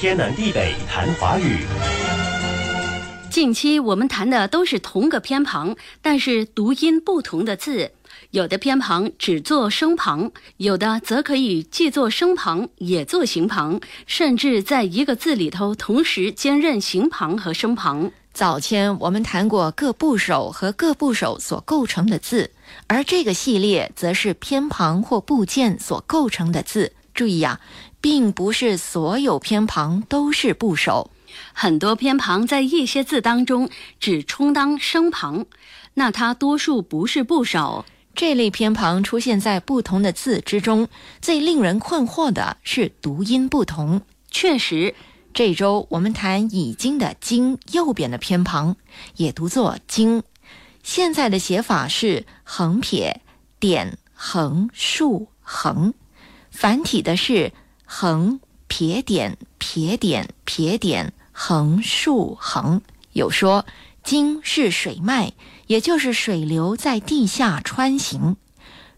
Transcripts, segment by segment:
天南地北谈华语。近期我们谈的都是同个偏旁，但是读音不同的字。有的偏旁只做声旁，有的则可以既做声旁也做形旁，甚至在一个字里头同时兼任形旁和声旁。早前我们谈过各部首和各部首所构成的字，而这个系列则是偏旁或部件所构成的字。注意呀，并不是所有偏旁都是部首，很多偏旁在一些字当中只充当声旁，那它多数不是部首。这类偏旁出现在不同的字之中，最令人困惑的是读音不同。确实，这周我们谈已经的“经”右边的偏旁也读作“经”，现在的写法是横撇点横竖横，繁体的是横撇点撇点撇点横竖横。有说“经”是水脉。也就是水流在地下穿行，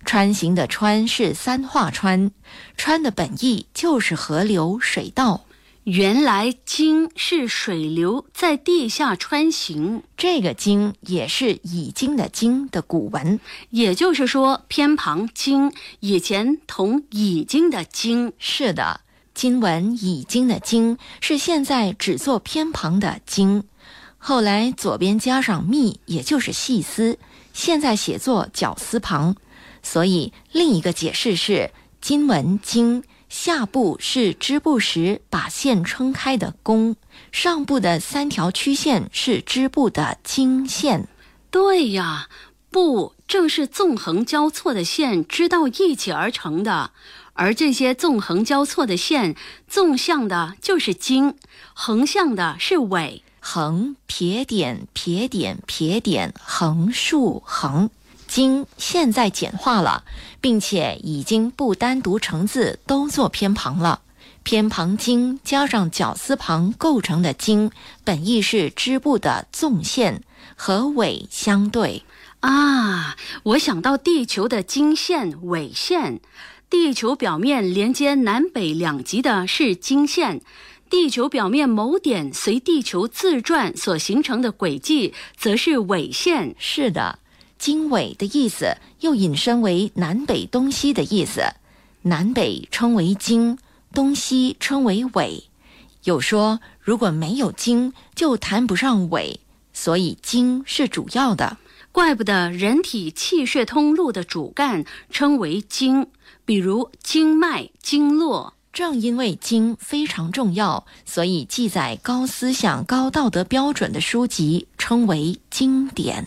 穿行的“穿”是三画穿，穿的本意就是河流水道。原来“经”是水流在地下穿行，这个“经”也是已经的“经”的古文。也就是说，偏旁“经”以前同已经的“经”。是的，经文已经的“经”是现在只做偏旁的“经”。后来左边加上密，也就是细丝，现在写作绞丝旁，所以另一个解释是经文经下部是织布时把线撑开的弓，上部的三条曲线是织布的经线。对呀，布正是纵横交错的线织到一起而成的，而这些纵横交错的线，纵向的就是经，横向的是纬。横撇点撇点撇点横竖横，经现在简化了，并且已经不单独成字，都做偏旁了。偏旁经加上绞丝旁构成的经，本意是织布的纵线，和纬相对。啊，我想到地球的经线、纬线，地球表面连接南北两极的是经线。地球表面某点随地球自转所形成的轨迹，则是纬线。是的，经纬的意思又引申为南北东西的意思。南北称为经，东西称为纬。有说如果没有经，就谈不上纬，所以经是主要的。怪不得人体气血通路的主干称为经，比如经脉、经络。正因为经非常重要，所以记载高思想、高道德标准的书籍称为经典。